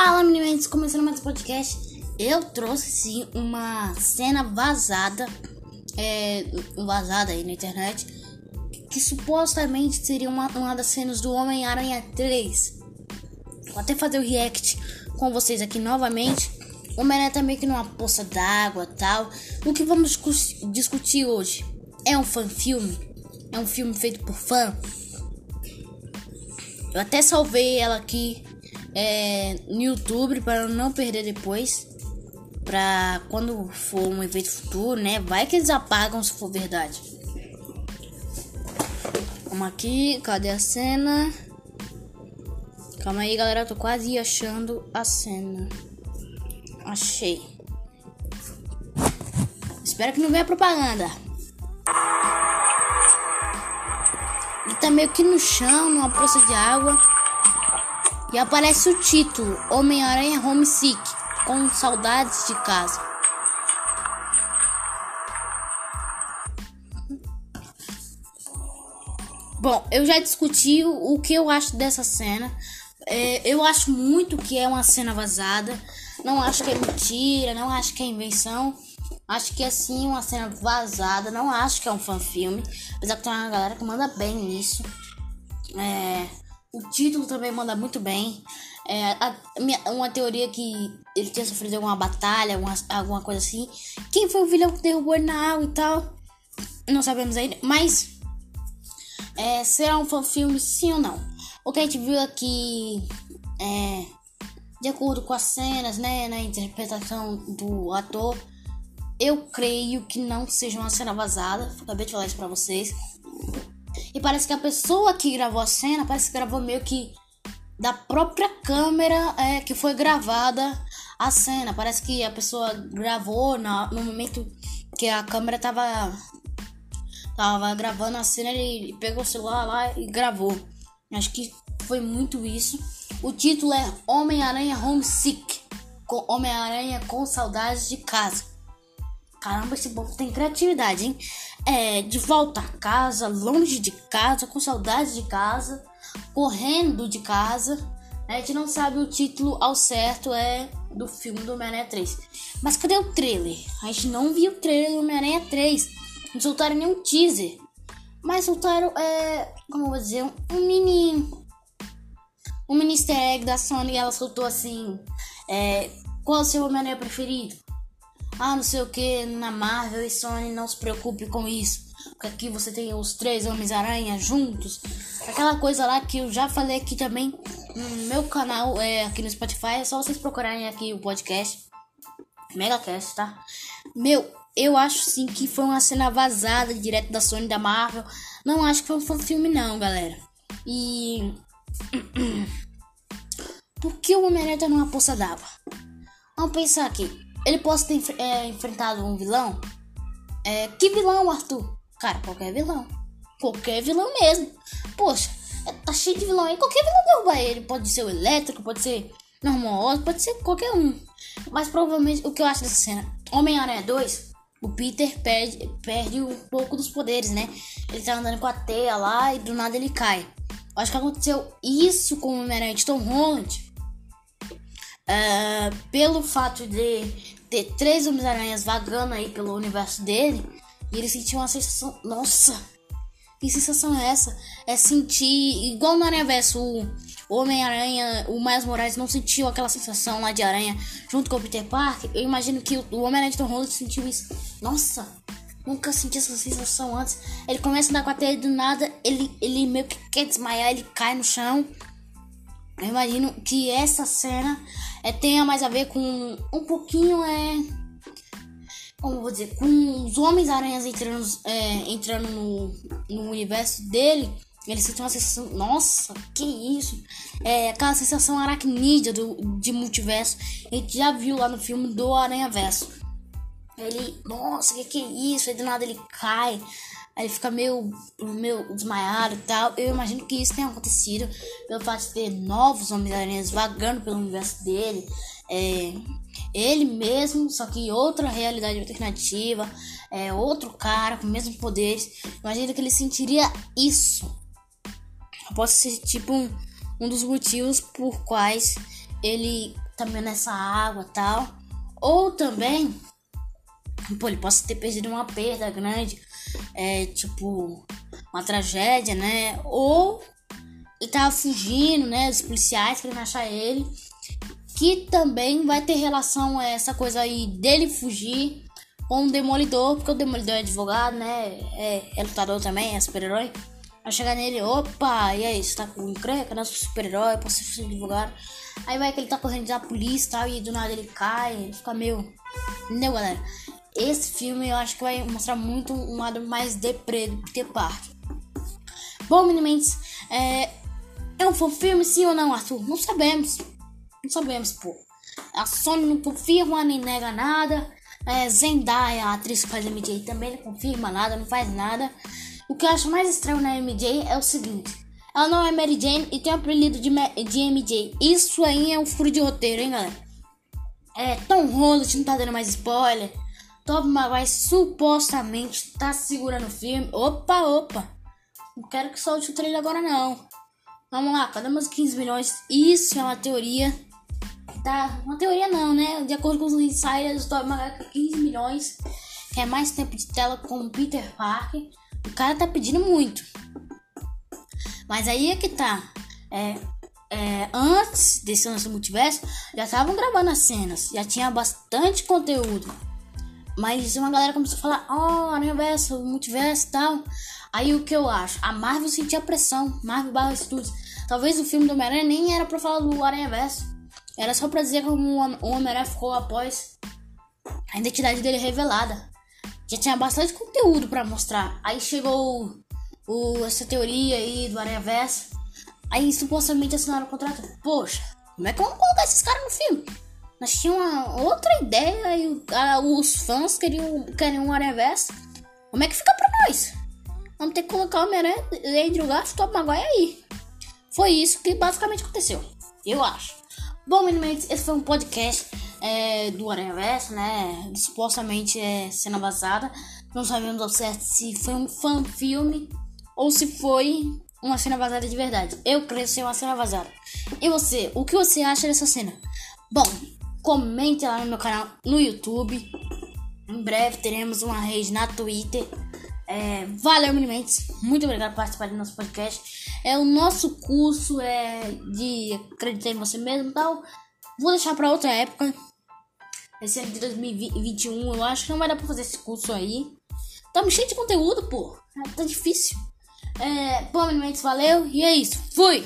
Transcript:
Fala meninos, começando mais um podcast. Eu trouxe sim uma cena vazada, é, vazada aí na internet, que supostamente seria uma, uma das cenas do Homem-Aranha 3. Vou até fazer o react com vocês aqui novamente. O Homem-Aranha tá meio que numa poça d'água tal. O que vamos discutir hoje? É um fan-filme? É um filme feito por fã? Eu até salvei ela aqui é, no YouTube para não perder depois. Pra quando for um evento futuro, né? Vai que eles apagam se for verdade. Vamos aqui, cadê a cena? Calma aí, galera, eu tô quase achando a cena. Achei. Espero que não venha propaganda. Ele tá meio que no chão, numa poça de água. E aparece o título: Homem-Aranha Homesick, com saudades de casa. Bom, eu já discuti o que eu acho dessa cena. É, eu acho muito que é uma cena vazada. Não acho que é mentira, não acho que é invenção. Acho que é sim uma cena vazada. Não acho que é um fanfilme. Apesar que tem uma galera que manda bem nisso. É, o título também manda muito bem. É, a, uma teoria que ele tinha sofrido alguma batalha, uma, alguma coisa assim. Quem foi o vilão que derrubou ele na água e tal? Não sabemos ainda. Mas é, será um fanfilme sim ou não? O que a gente viu aqui é de acordo com as cenas, né, na interpretação do ator, eu creio que não seja uma cena vazada. Acabei de falar isso pra vocês. E parece que a pessoa que gravou a cena, parece que gravou meio que da própria câmera é, que foi gravada a cena. Parece que a pessoa gravou na, no momento que a câmera tava, tava gravando a cena, ele pegou o celular lá e gravou. Acho que foi muito isso. O título é Homem-Aranha Homesick. Homem-Aranha com saudades de casa. Caramba, esse povo tem criatividade, hein? É, de volta a casa, longe de casa, com saudades de casa, correndo de casa. A gente não sabe o título ao certo é do filme do Homem-Aranha 3. Mas cadê o trailer? A gente não viu o trailer do Homem-Aranha 3. Não soltaram nenhum teaser. Mas soltaram, é, como eu vou dizer, um mini. Um mini easter egg da Sony. Ela soltou assim: é, Qual é o seu Homem-Aranha preferido? Ah, não sei o que, na Marvel e Sony não se preocupe com isso. Porque aqui você tem os três Homens-Aranha juntos. Aquela coisa lá que eu já falei aqui também no meu canal, é, aqui no Spotify. É só vocês procurarem aqui o podcast. Megacast, tá? Meu, eu acho sim que foi uma cena vazada direto da Sony da Marvel. Não acho que foi um filme, não, galera. E. Por que o Homem-Aranha tá numa poça d'água? Vamos pensar aqui. Ele pode ter é, enfrentado um vilão? É, que vilão, Arthur? Cara, qualquer vilão. Qualquer vilão mesmo. Poxa, é, tá cheio de vilão aí. Qualquer vilão derruba ele. Pode ser o elétrico, pode ser normal, pode ser qualquer um. Mas provavelmente o que eu acho dessa cena: Homem-Aranha 2, o Peter perde, perde um pouco dos poderes, né? Ele tá andando com a teia lá e do nada ele cai. Eu acho que aconteceu isso com o Homem-Aranha de Tom Holland Uh, pelo fato de ter três Homens-Aranhas vagando aí pelo universo dele, e ele sentiu uma sensação. Nossa! Que sensação é essa? É sentir. Igual no Aranha Verso, o Homem-Aranha, o Miles Morales não sentiu aquela sensação lá de aranha junto com o Peter Parker. Eu imagino que o Homem-Aranha de Tom Holland sentiu isso. Nossa! Nunca senti essa sensação antes. Ele começa a andar com a teia do nada, ele, ele meio que quer desmaiar, ele cai no chão. Eu imagino que essa cena é, tenha mais a ver com um pouquinho é como vou dizer com os homens aranhas entrando é, entrando no, no universo dele ele sente uma sensação nossa que isso? É aquela sensação aracnídea do de multiverso a gente já viu lá no filme do Aranha Verso ele nossa que que é isso? Aí do nada ele cai Aí ele fica meio, meio desmaiado e tal. Eu imagino que isso tenha acontecido pelo fato de ter novos Homens-Aranhas vagando pelo universo dele. É, ele mesmo, só que outra realidade alternativa. É, outro cara com mesmos poderes. Imagino que ele sentiria isso. Pode ser tipo um, um dos motivos por quais ele também nessa água tal. Ou também, pô, ele possa ter perdido uma perda grande, é, tipo, uma tragédia, né? Ou ele tava fugindo, né? Os policiais querendo achar ele. Que também vai ter relação a essa coisa aí dele fugir com o Demolidor, porque o Demolidor é advogado, né? É, é lutador também, é super-herói. Vai chegar nele, opa, e aí, você tá com encrenca, né? super-herói, posso ser advogado. Aí vai que ele tá correndo da polícia e tal, e do nada ele cai, fica meio. Entendeu, galera? Esse filme eu acho que vai mostrar muito um lado mais deprê do Peter Parker. Bom, meninos, é, é um bom filme, sim ou não, Arthur? Não sabemos. Não sabemos, pô. A Sony não confirma nem nega nada. É, Zendaya, a atriz que faz MJ, também não confirma nada, não faz nada. O que eu acho mais estranho na MJ é o seguinte: ela não é Mary Jane e tem o apelido de, de MJ. Isso aí é um furo de roteiro, hein, galera? É, Tom Holland não tá dando mais spoiler. Top Maguire supostamente tá segurando o filme. Opa, opa. Não quero que solte o trailer agora, não. Vamos lá, cadê meus 15 milhões? Isso é uma teoria. Tá, uma teoria não, né? De acordo com os insiders, o Tobey Maguire 15 milhões. Quer mais tempo de tela com o Peter Parker. O cara tá pedindo muito. Mas aí é que tá. É, é, antes desse lance do multiverso, já estavam gravando as cenas. Já tinha bastante conteúdo. Mas uma galera começou a falar, ó, oh, universo, multiverso e tal. Aí o que eu acho? A Marvel sentia pressão, Marvel barra Studios. Talvez o filme do Homem-Aranha nem era pra falar do Aranha Verso. Era só pra dizer como o Homem-Aranha ficou após a identidade dele revelada. Já tinha bastante conteúdo para mostrar. Aí chegou o, essa teoria aí do Aranha Verso. Aí supostamente assinaram o contrato. Poxa, como é que vamos colocar esses caras no filme? Nós tínhamos uma outra ideia e a, os fãs queriam, queriam um Aranha Verso. Como é que fica pra nós? Vamos ter que colocar o Homem-Aranha, Andrew Garfield, Top Maguire aí. Foi isso que basicamente aconteceu. Eu acho. Bom, meninos, esse foi um podcast é, do Aranha Verso, né? Supostamente é cena vazada. Não sabemos ao certo se foi um fan filme ou se foi uma cena vazada de verdade. Eu creio ser uma cena vazada. E você, o que você acha dessa cena? Bom, comente lá no meu canal no YouTube. Em breve teremos uma rede na Twitter. É, valeu, Minimente. Muito obrigado por participar do nosso podcast. É o nosso curso é de acreditar em você mesmo tal. Vou deixar para outra época. Esse ano de 2021, eu acho que não vai dar pra fazer esse curso aí. Tá cheio de conteúdo, pô. Tá difícil. É, bom, Minimente, valeu. E é isso. Fui!